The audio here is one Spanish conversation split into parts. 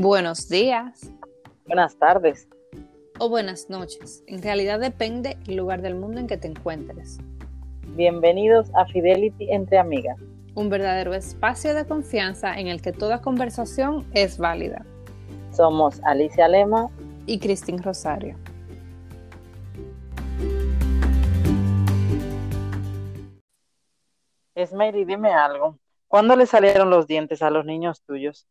Buenos días. Buenas tardes. O buenas noches. En realidad depende el lugar del mundo en que te encuentres. Bienvenidos a Fidelity entre amigas. Un verdadero espacio de confianza en el que toda conversación es válida. Somos Alicia Lema y Cristín Rosario. Esmery, dime algo. ¿Cuándo le salieron los dientes a los niños tuyos?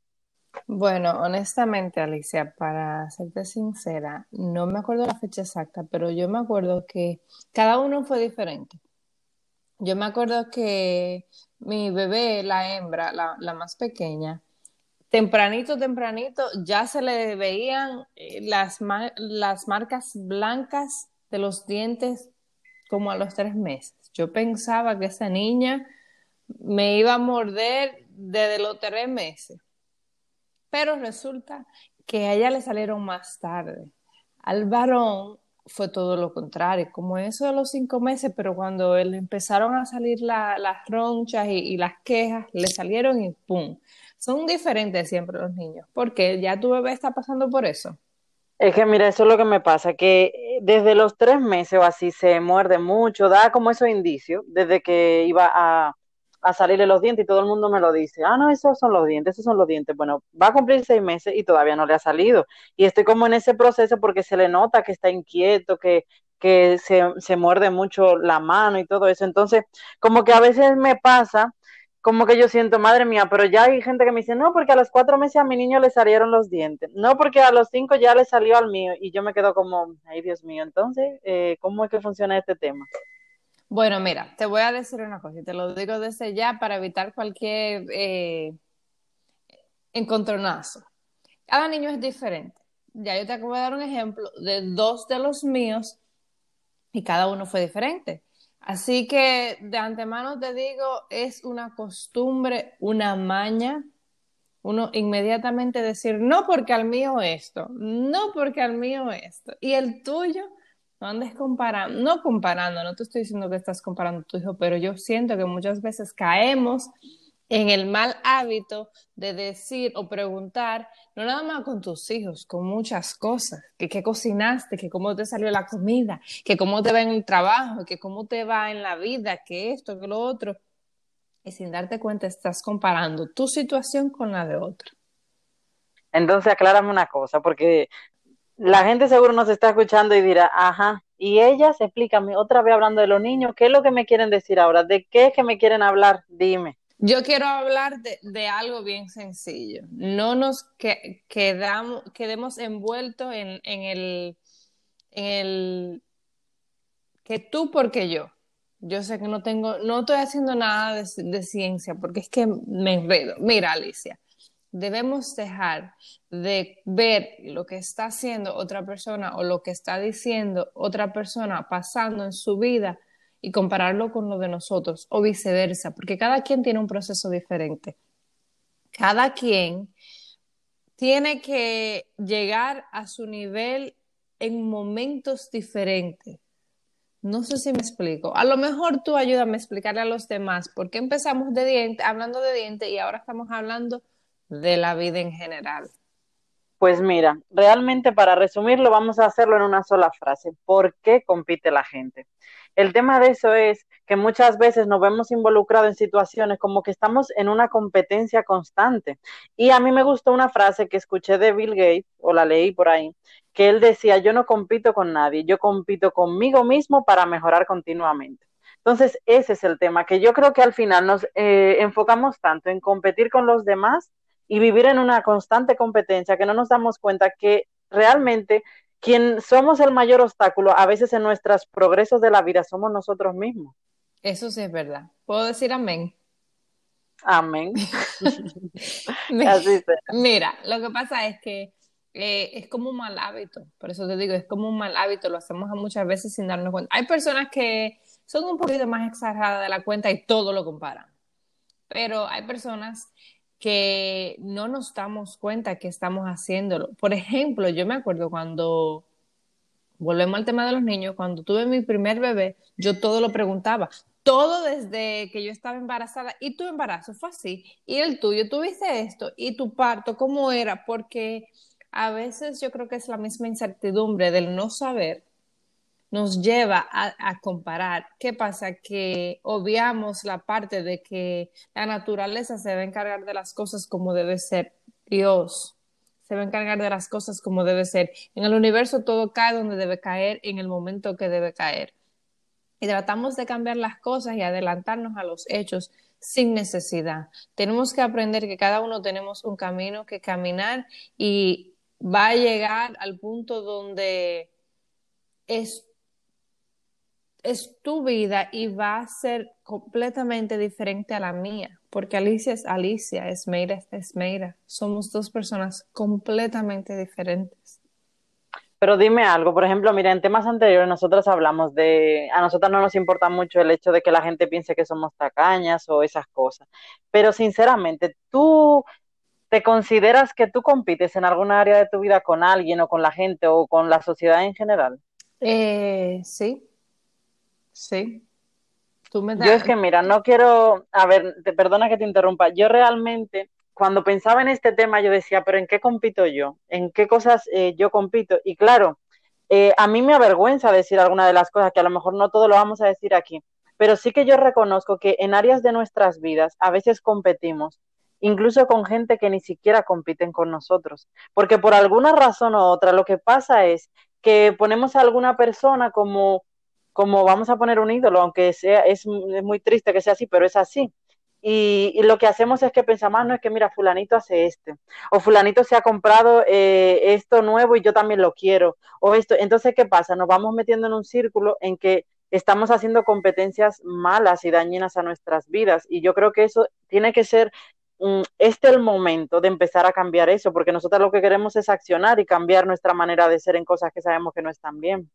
Bueno, honestamente, Alicia, para serte sincera, no me acuerdo la fecha exacta, pero yo me acuerdo que cada uno fue diferente. Yo me acuerdo que mi bebé, la hembra, la, más pequeña, tempranito, tempranito, ya se le veían eh, las, las marcas blancas de los dientes como a los tres meses. Yo pensaba que esa niña me iba a morder desde los tres meses. Pero resulta que a ella le salieron más tarde. Al varón fue todo lo contrario, como eso de los cinco meses, pero cuando le empezaron a salir las ronchas y, y, las quejas, le salieron y ¡pum! Son diferentes siempre los niños, porque ya tu bebé está pasando por eso. Es que mira, eso es lo que me pasa, que desde los tres meses o así se muerde mucho, da como esos indicios, desde que iba a, a salirle los dientes y todo el mundo me lo dice, ah, no, esos son los dientes, esos son los dientes. Bueno, va a cumplir seis meses y todavía no le ha salido. Y estoy como en ese proceso porque se le nota que está inquieto, que, que se, se muerde mucho la mano y todo eso. Entonces, como que a veces me pasa, como que yo siento, madre mía, pero ya hay gente que me dice, no, porque a los cuatro meses a mi niño le salieron los dientes, no, porque a los cinco ya le salió al mío, y yo me quedo como, ay Dios mío, entonces, eh, ¿cómo es que funciona este tema? Bueno, mira, te voy a decir una cosa y te lo digo desde ya para evitar cualquier eh, encontronazo. Cada niño es diferente. Ya yo te acabo de dar un ejemplo de dos de los míos y cada uno fue diferente. Así que de antemano te digo, es una costumbre, una maña, uno inmediatamente decir, no porque al mío esto, no porque al mío esto, y el tuyo no andes comparando, no comparando, no te estoy diciendo que estás comparando a tu hijo, pero yo siento que muchas veces caemos en el mal hábito de decir o preguntar, no nada más con tus hijos, con muchas cosas, que qué cocinaste, que cómo te salió la comida, que cómo te va en el trabajo, que cómo te va en la vida, que esto, que lo otro. Y sin darte cuenta estás comparando tu situación con la de otro. Entonces aclárame una cosa, porque la gente seguro nos está escuchando y dirá, ajá, y ellas, explícame, otra vez hablando de los niños, ¿qué es lo que me quieren decir ahora? ¿De qué es que me quieren hablar? Dime. Yo quiero hablar de, algo bien sencillo. No nos quedamos, quedemos envueltos en, el, en el que tú porque yo. Yo sé que no tengo, no estoy haciendo nada de, de ciencia porque es que me enredo. Mira, Alicia, debemos dejar de ver lo que está haciendo otra persona o lo que está diciendo otra persona pasando en su vida y compararlo con lo de nosotros o viceversa, porque cada quien tiene un proceso diferente. Cada quien tiene que llegar a su nivel en momentos diferentes. No sé si me explico. A lo mejor tú ayúdame a explicarle a los demás por qué empezamos de diente, hablando de diente y ahora estamos hablando de la vida en general? Pues mira, realmente para resumirlo vamos a hacerlo en una sola frase. ¿Por qué compite la gente? El tema de eso es que muchas veces nos vemos involucrados en situaciones como que estamos en una competencia constante. Y a mí me gustó una frase que escuché de Bill Gates, o la leí por ahí, que él decía, yo no compito con nadie, yo compito conmigo mismo para mejorar continuamente. Entonces, ese es el tema, que yo creo que al final nos eh, enfocamos tanto en competir con los demás y vivir en una constante competencia que no nos damos cuenta que realmente quien somos el mayor obstáculo a veces en nuestros progresos de la vida somos nosotros mismos. Eso sí es verdad. ¿Puedo decir amén? Amén. Mira, lo que pasa es que eh, es como un mal hábito, por eso te digo, es como un mal hábito, lo hacemos muchas veces sin darnos cuenta. Hay personas que son un poquito más exageradas de la cuenta y todo lo comparan, pero hay personas que no nos damos cuenta que estamos haciéndolo. Por ejemplo, yo me acuerdo cuando, volvemos al tema de los niños, cuando tuve mi primer bebé, yo todo lo preguntaba, todo desde que yo estaba embarazada y tu embarazo fue así, y el tuyo, tuviste esto, y tu parto, ¿cómo era? Porque a veces yo creo que es la misma incertidumbre del no saber nos lleva a, comparar. ¿Qué pasa? Que obviamos la parte de que la naturaleza se va a encargar de las cosas como debe ser. Dios se va a encargar de las cosas como debe ser. En el universo todo cae donde debe caer, en el momento que debe caer. Y tratamos de cambiar las cosas y adelantarnos a los hechos sin necesidad. Tenemos que aprender que cada uno tenemos un camino que caminar y va a llegar al punto donde es es tu vida y va a ser completamente diferente a la mía, porque Alicia es Alicia, Esmeira es Esmeira. Somos dos personas completamente diferentes. Pero dime algo, por ejemplo, mira, en temas anteriores nosotros hablamos de, a nosotros no nos importa mucho el hecho de que la gente piense que somos tacañas o esas cosas, pero sinceramente, ¿tú te consideras que tú compites en alguna área de tu vida con alguien o con la gente o con la sociedad en general? Eh, sí, Sí. Tú me Yo es que, mira, no quiero, a ver, te perdona que te interrumpa, yo realmente, cuando pensaba en este tema, yo decía, pero ¿en qué compito yo? ¿En qué cosas eh, yo compito? Y claro, eh, a mí me avergüenza decir alguna de las cosas, que a lo mejor no todo lo vamos a decir aquí, pero sí que yo reconozco que en áreas de nuestras vidas a veces competimos, incluso con gente que ni siquiera compiten con nosotros, porque por alguna razón u otra lo que pasa es que ponemos a alguna persona como como vamos a poner un ídolo, aunque sea, es, muy triste que sea así, pero es así. Y, lo que hacemos es que pensamos, ah, no es que mira, fulanito hace este, o fulanito se ha comprado eh, esto nuevo y yo también lo quiero, o esto. Entonces, ¿qué pasa? Nos vamos metiendo en un círculo en que estamos haciendo competencias malas y dañinas a nuestras vidas. Y yo creo que eso tiene que ser mm, este el momento de empezar a cambiar eso, porque nosotros lo que queremos es accionar y cambiar nuestra manera de ser en cosas que sabemos que no están bien.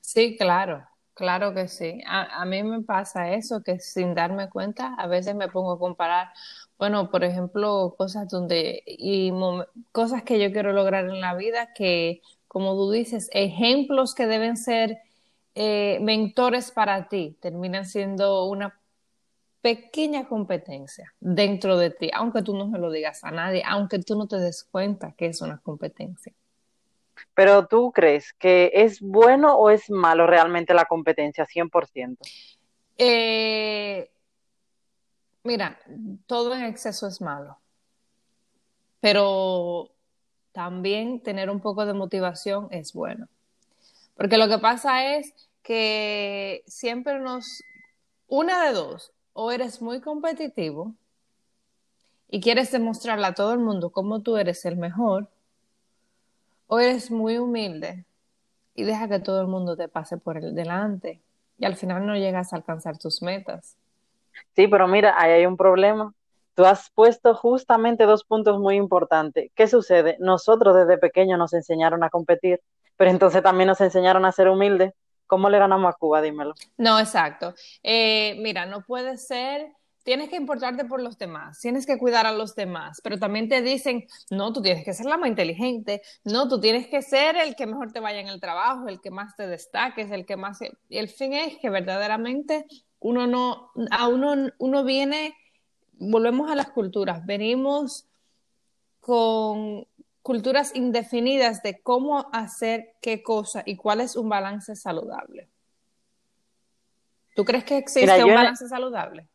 Sí, claro. Claro que sí. A, mí me pasa eso, que sin darme cuenta, a veces me pongo a comparar, bueno, por ejemplo, cosas donde, y cosas que yo quiero lograr en la vida, que, como tú dices, ejemplos que deben ser eh, mentores para ti, terminan siendo una pequeña competencia dentro de ti, aunque tú no se lo digas a nadie, aunque tú no te des cuenta que es una competencia. Pero tú crees que es bueno o es malo realmente la competencia, 100%? Eh, mira, todo en exceso es malo, pero también tener un poco de motivación es bueno. Porque lo que pasa es que siempre nos, una de dos, o eres muy competitivo y quieres demostrarle a todo el mundo cómo tú eres el mejor, o eres muy humilde y deja que todo el mundo te pase por el delante y al final no llegas a alcanzar tus metas. Sí, pero mira, ahí hay un problema. Tú has puesto justamente dos puntos muy importantes. ¿Qué sucede? Nosotros desde pequeños nos enseñaron a competir, pero entonces también nos enseñaron a ser humildes. ¿Cómo le ganamos a Cuba? Dímelo. No, exacto. Eh, mira, no puede ser tienes que importarte por los demás, tienes que cuidar a los demás, pero también te dicen, no, tú tienes que ser la más inteligente, no, tú tienes que ser el que mejor te vaya en el trabajo, el que más te destaques, el que más... Y el fin es que verdaderamente uno no, a uno, uno viene, volvemos a las culturas, venimos con culturas indefinidas de cómo hacer qué cosa y cuál es un balance saludable. ¿Tú crees que existe un balance saludable?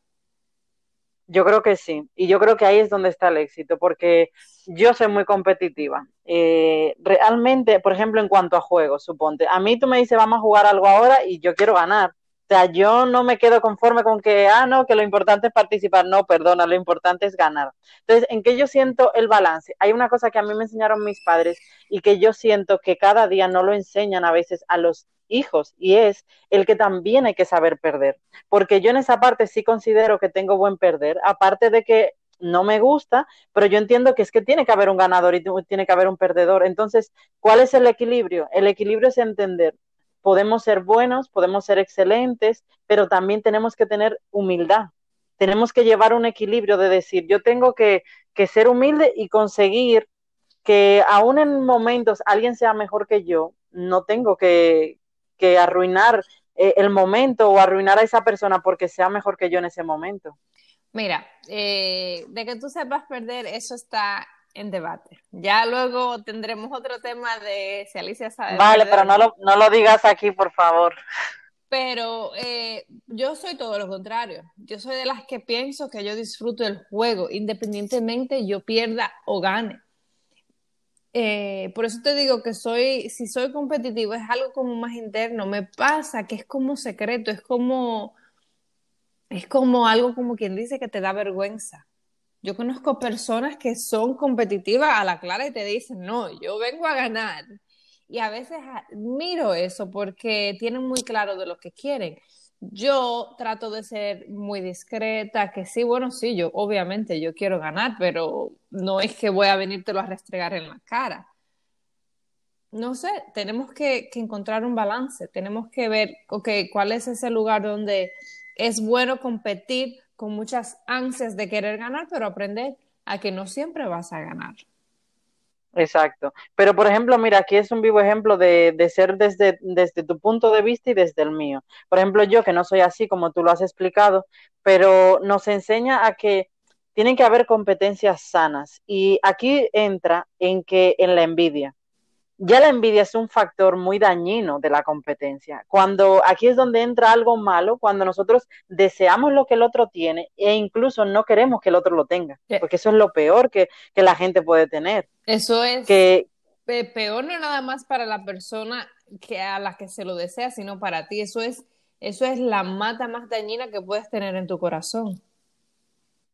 Yo creo que sí, y yo creo que ahí es donde está el éxito, porque yo soy muy competitiva. Eh, realmente, por ejemplo, en cuanto a juegos, suponte, a mí tú me dices, vamos a jugar algo ahora y yo quiero ganar. Sea, yo no me quedo conforme con que, ah, no, que lo importante es participar. No, perdona, lo importante es ganar. Entonces, ¿en qué yo siento el balance? Hay una cosa que a mí me enseñaron mis padres y que yo siento que cada día no lo enseñan a veces a los hijos y es el que también hay que saber perder. Porque yo en esa parte sí considero que tengo buen perder, aparte de que no me gusta, pero yo entiendo que es que tiene que haber un ganador y tiene que haber un perdedor. Entonces, ¿cuál es el equilibrio? El equilibrio es entender, podemos ser buenos, podemos ser excelentes, pero también tenemos que tener humildad. Tenemos que llevar un equilibrio de decir, yo tengo que, ser humilde y conseguir que aún en momentos alguien sea mejor que yo, no tengo que, que arruinar eh, el momento o arruinar a esa persona porque sea mejor que yo en ese momento. Mira, eh, de que tú sepas perder, eso está en debate. Ya luego tendremos otro tema de si Alicia sabe. Vale, pero no lo, no lo digas aquí, por favor. Pero eh, yo soy todo lo contrario. Yo soy de las que pienso que yo disfruto el juego, independientemente yo pierda o gane. Eh, por eso te digo que soy, si soy competitivo, es algo como más interno. Me pasa que es como secreto, es como, es como algo como quien dice que te da vergüenza. Yo conozco personas que son competitivas a la clara y te dicen, no, yo vengo a ganar. Y a veces admiro eso porque tienen muy claro de lo que quieren. Yo trato de ser muy discreta, que sí, bueno, sí, yo obviamente yo quiero ganar, pero no es que voy a venírtelo a restregar en la cara. No sé, tenemos que, encontrar un balance, tenemos que ver, ok, cuál es ese lugar donde es bueno competir con muchas ansias de querer ganar, pero aprender a que no siempre vas a ganar. Exacto. Pero, por ejemplo, mira, aquí es un vivo ejemplo de, de, ser desde, desde tu punto de vista y desde el mío. Por ejemplo, yo que no soy así como tú lo has explicado, pero nos enseña a que tienen que haber competencias sanas. Y aquí entra en que en la envidia ya la envidia es un factor muy dañino de la competencia. Cuando aquí es donde entra algo malo, cuando nosotros deseamos lo que el otro tiene e incluso no queremos que el otro lo tenga, porque eso es lo peor que, la gente puede tener. Eso es que, peor no nada más para la persona que a la que se lo desea, sino para ti. Eso es, eso es la mata más dañina que puedes tener en tu corazón.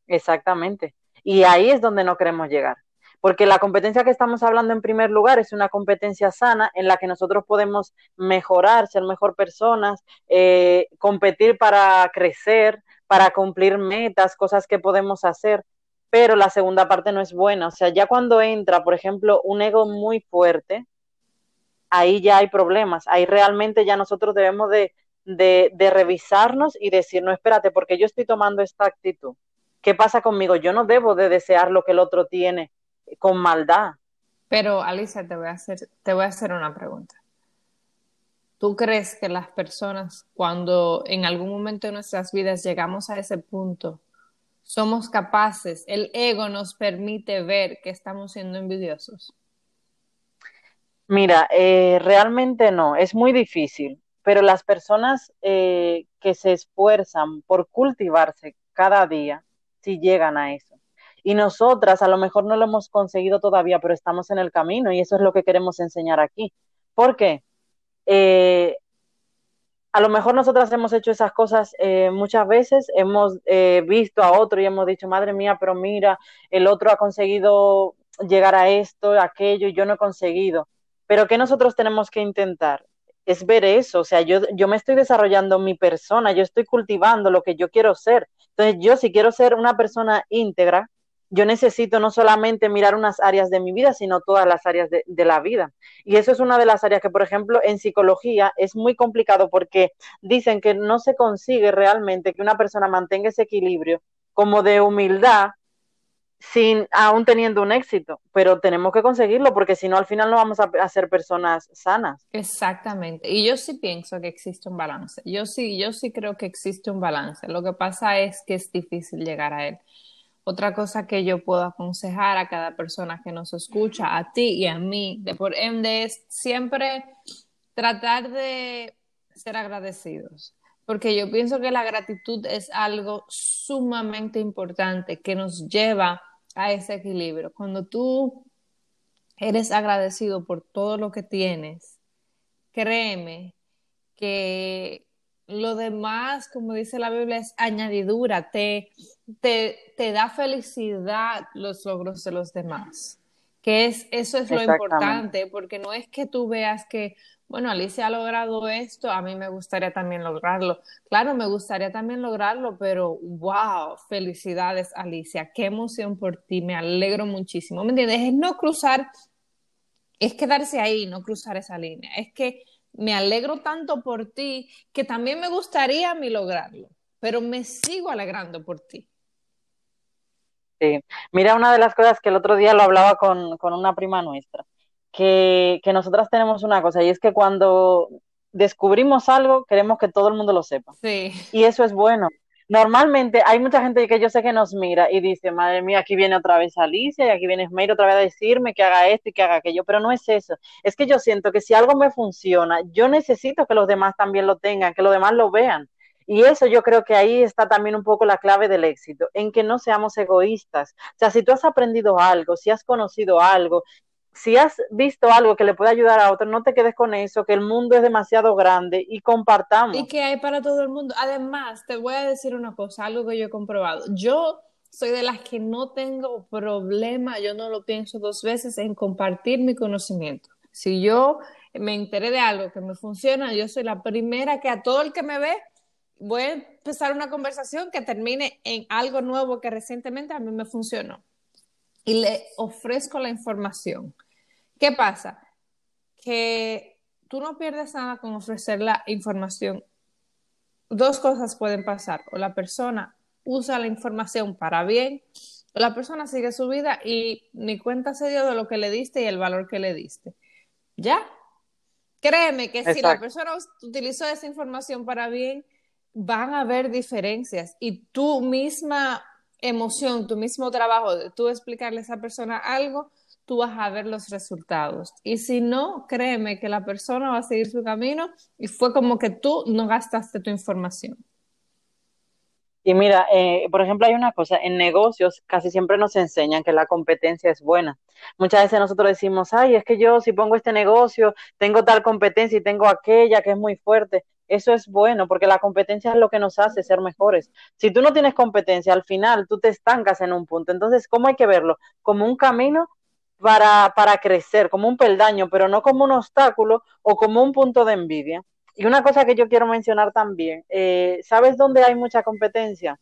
Exactamente. Y ahí es donde no queremos llegar porque la competencia que estamos hablando en primer lugar es una competencia sana en la que nosotros podemos mejorar, ser mejor personas, eh, competir para crecer, para cumplir metas, cosas que podemos hacer, pero la segunda parte no es buena. O sea, ya cuando entra, por ejemplo, un ego muy fuerte, ahí ya hay problemas, ahí realmente ya nosotros debemos de, de revisarnos y decir, no, espérate, porque yo estoy tomando esta actitud. ¿Qué pasa conmigo? Yo no debo de desear lo que el otro tiene con maldad. Pero Alicia, te voy a hacer, te voy a hacer una pregunta. ¿Tú crees que las personas, cuando en algún momento de nuestras vidas llegamos a ese punto, somos capaces, el ego nos permite ver que estamos siendo envidiosos? Mira, eh, realmente no, es muy difícil, pero las personas eh, que se esfuerzan por cultivarse cada día, si llegan a eso. Y nosotras a lo mejor no lo hemos conseguido todavía, pero estamos en el camino y eso es lo que queremos enseñar aquí. ¿Por qué? Eh, a lo mejor nosotras hemos hecho esas cosas eh, muchas veces, hemos eh, visto a otro y hemos dicho, madre mía, pero mira, el otro ha conseguido llegar a esto, aquello, y yo no he conseguido. Pero ¿qué nosotros tenemos que intentar? Es ver eso, o sea, yo, yo me estoy desarrollando mi persona, yo estoy cultivando lo que yo quiero ser. Entonces, yo si quiero ser una persona íntegra, yo necesito no solamente mirar unas áreas de mi vida, sino todas las áreas de, la vida. Y eso es una de las áreas que, por ejemplo, en psicología es muy complicado porque dicen que no se consigue realmente que una persona mantenga ese equilibrio como de humildad sin aún teniendo un éxito, pero tenemos que conseguirlo porque si no al final no vamos a, a, ser personas sanas. Exactamente. Y yo sí pienso que existe un balance. Yo sí, yo sí creo que existe un balance. Lo que pasa es que es difícil llegar a él. Otra cosa que yo puedo aconsejar a cada persona que nos escucha, a ti y a mí, de por ende, es siempre tratar de ser agradecidos, porque yo pienso que la gratitud es algo sumamente importante que nos lleva a ese equilibrio. Cuando tú eres agradecido por todo lo que tienes, créeme que lo demás, como dice la Biblia, es añadidura, te, te, te da felicidad los logros de los demás. Que es, eso es lo importante, porque no es que tú veas que, bueno, Alicia ha logrado esto, a mí me gustaría también lograrlo. Claro, me gustaría también lograrlo, pero wow, felicidades Alicia, qué emoción por ti, me alegro muchísimo. ¿Me entiendes? Es no cruzar, es quedarse ahí, no cruzar esa línea. Es que me alegro tanto por ti que también me gustaría a mí lograrlo, pero me sigo alegrando por ti. Sí, mira una de las cosas que el otro día lo hablaba con, una prima nuestra, que, que nosotras tenemos una cosa y es que cuando descubrimos algo, queremos que todo el mundo lo sepa. Sí. Y eso es bueno. Normalmente hay mucha gente que yo sé que nos mira y dice, madre mía, aquí viene otra vez Alicia y aquí viene Esmeir otra vez a decirme que haga esto y que haga aquello, pero no es eso. Es que yo siento que si algo me funciona, yo necesito que los demás también lo tengan, que los demás lo vean. Y eso yo creo que ahí está también un poco la clave del éxito, en que no seamos egoístas. O sea, si tú has aprendido algo, si has conocido algo, si has visto algo que le puede ayudar a otro, no te quedes con eso, que el mundo es demasiado grande y compartamos. Y que hay para todo el mundo. Además, te voy a decir una cosa, algo que yo he comprobado. Yo soy de las que no tengo problema, yo no lo pienso dos veces en compartir mi conocimiento. Si yo me enteré de algo que me funciona, yo soy la primera que a todo el que me ve voy a empezar una conversación que termine en algo nuevo que recientemente a mí me funcionó y le ofrezco la información. ¿Qué pasa? Que tú no pierdes nada con ofrecer la información. Dos cosas pueden pasar. O la persona usa la información para bien, o la persona sigue su vida y ni cuenta se dio de lo que le diste y el valor que le diste. ¿Ya? Créeme que si la persona utilizó esa información para bien, van a haber diferencias y tú misma emoción, tu mismo trabajo de tú explicarle a esa persona algo, tú vas a ver los resultados. Y si no, créeme que la persona va a seguir su camino y fue como que tú no gastaste tu información. Y mira, eh, por ejemplo, hay una cosa, en negocios casi siempre nos enseñan que la competencia es buena. Muchas veces nosotros decimos, ay, es que yo si pongo este negocio, tengo tal competencia y tengo aquella que es muy fuerte eso es bueno porque la competencia es lo que nos hace ser mejores. Si tú no tienes competencia, al final tú te estancas en un punto. Entonces, ¿cómo hay que verlo? Como un camino para, para crecer, como un peldaño, pero no como un obstáculo o como un punto de envidia. Y una cosa que yo quiero mencionar también, eh, ¿sabes dónde hay mucha competencia?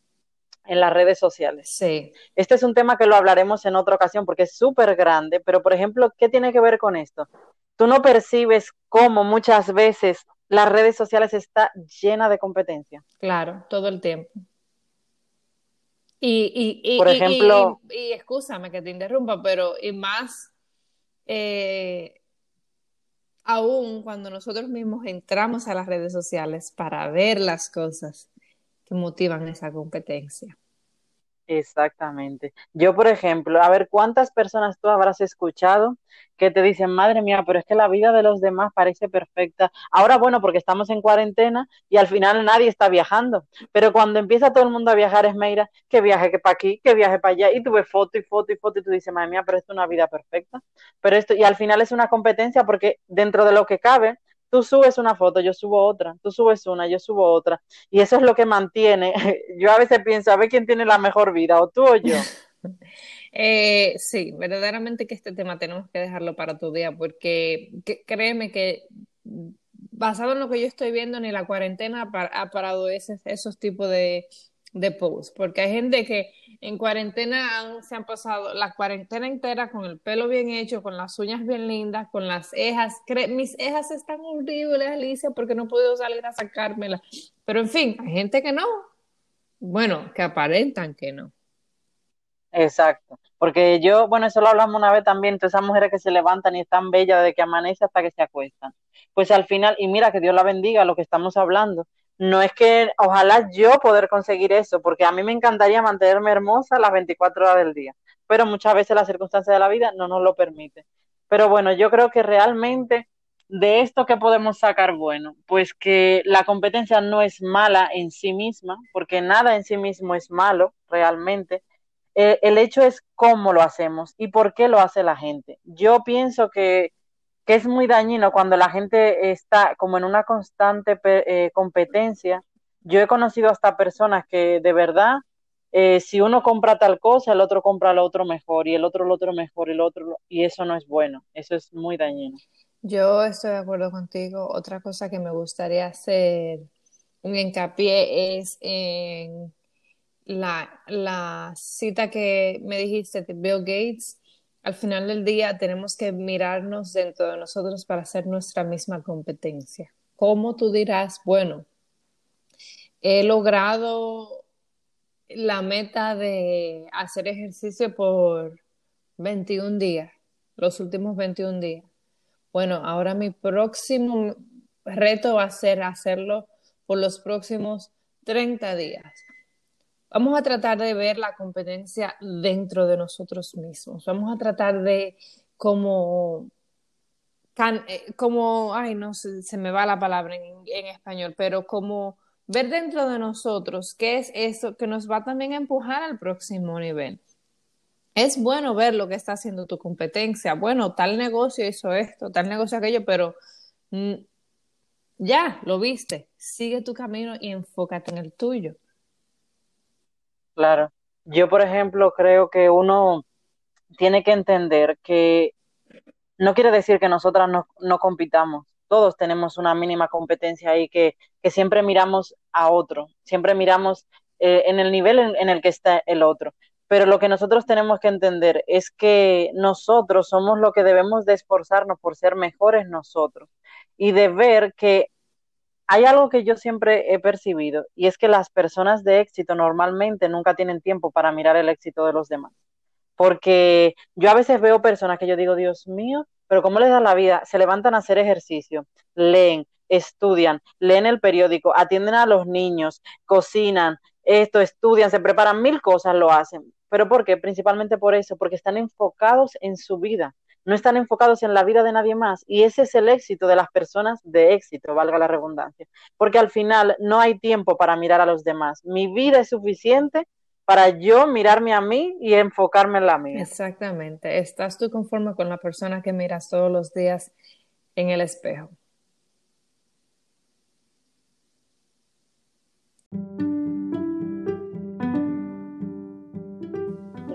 En las redes sociales. Sí. Este es un tema que lo hablaremos en otra ocasión porque es súper grande, pero por ejemplo, ¿qué tiene que ver con esto? Tú no percibes cómo muchas veces las redes sociales está llena de competencia. Claro, todo el tiempo. Y, y, por ejemplo, y, escúchame que te interrumpa, pero y más eh, aún cuando nosotros mismos entramos a las redes sociales para ver las cosas que motivan esa competencia. Exactamente. Yo, por ejemplo, a ver, ¿cuántas personas tú habrás escuchado que te dicen, madre mía, pero es que la vida de los demás parece perfecta? Ahora, bueno, porque estamos en cuarentena y al final nadie está viajando, pero cuando empieza todo el mundo a viajar, es Meira, que viaje que para aquí, que viaje para allá, y tú ves foto y foto y foto y tú dices, madre mía, pero es una vida perfecta. Pero esto, y al final es una competencia porque dentro de lo que cabe, tú subes una foto, yo subo otra, tú subes una, yo subo otra. Y eso es lo que mantiene. Yo a veces pienso, a ver quién tiene la mejor vida, o tú o yo. Eh, sí, verdaderamente que este tema tenemos que dejarlo para tu día, porque créeme que basado en lo que yo estoy viendo, ni la cuarentena ha parado esos tipos de, de post, porque hay gente que en cuarentena se han pasado la cuarentena entera con el pelo bien hecho, con las uñas bien lindas, con las cejas. Mis cejas están horribles, Alicia, porque no podido salir a sacármelas. Pero en fin, hay gente que no. Bueno, que aparentan que no. Exacto. Porque yo, bueno, eso lo hablamos una vez también, todas esas mujeres que se levantan y están bellas de que amanece hasta que se acuestan. Pues al final, y mira que Dios la bendiga lo que estamos hablando, no es que ojalá yo poder conseguir eso, porque a mí me encantaría mantenerme hermosa las 24 horas del día, pero muchas veces las circunstancias de la vida no nos lo permiten. Pero bueno, yo creo que realmente de esto que podemos sacar bueno, pues que la competencia no es mala en sí misma, porque nada en sí mismo es malo realmente. Eh, el hecho es cómo lo hacemos y por qué lo hace la gente. Yo pienso que que es muy dañino cuando la gente está como en una constante eh, competencia. Yo he conocido hasta personas que de verdad, eh, si uno compra tal cosa, el otro compra lo otro mejor y el otro lo otro mejor y el otro, y eso no es bueno, eso es muy dañino. Yo estoy de acuerdo contigo. Otra cosa que me gustaría hacer un hincapié es en la, la cita que me dijiste de Bill Gates al final del día tenemos que mirarnos dentro de nosotros para hacer nuestra misma competencia. ¿Cómo tú dirás, bueno, he logrado la meta de hacer ejercicio por 21 días, los últimos 21 días? Bueno, ahora mi próximo reto va a ser hacerlo por los próximos 30 días. Vamos a tratar de ver la competencia dentro de nosotros mismos. Vamos a tratar de como, eh, como ay, no sé, se me va la palabra en, en español, pero como ver dentro de nosotros qué es eso que nos va también a empujar al próximo nivel. Es bueno ver lo que está haciendo tu competencia. Bueno, tal negocio hizo esto, tal negocio aquello, pero mm, ya lo viste. Sigue tu camino y enfócate en el tuyo. Claro. Yo, por ejemplo, creo que uno tiene que entender que no quiere decir que nosotras no, no compitamos todos tenemos una mínima competencia ahí que, que siempre miramos a otro, siempre miramos eh, en el nivel en, el que está el otro. Pero lo que nosotros tenemos que entender es que nosotros somos lo que debemos de esforzarnos por ser mejores nosotros y de ver que hay algo que yo siempre he percibido y es que las personas de éxito normalmente nunca tienen tiempo para mirar el éxito de los demás. Porque yo a veces veo personas que yo digo, Dios mío, pero ¿cómo les da la vida? Se levantan a hacer ejercicio, leen, estudian, leen el periódico, atienden a los niños, cocinan, esto, estudian, se preparan mil cosas, lo hacen. ¿Pero por qué? Principalmente por eso, porque están enfocados en su vida, no están enfocados en la vida de nadie más. Y ese es el éxito de las personas de éxito, valga la redundancia. Porque al final no hay tiempo para mirar a los demás. Mi vida es suficiente para yo mirarme a mí y enfocarme en la mía. Exactamente. ¿Estás tú conforme con la persona que miras todos los días en el espejo?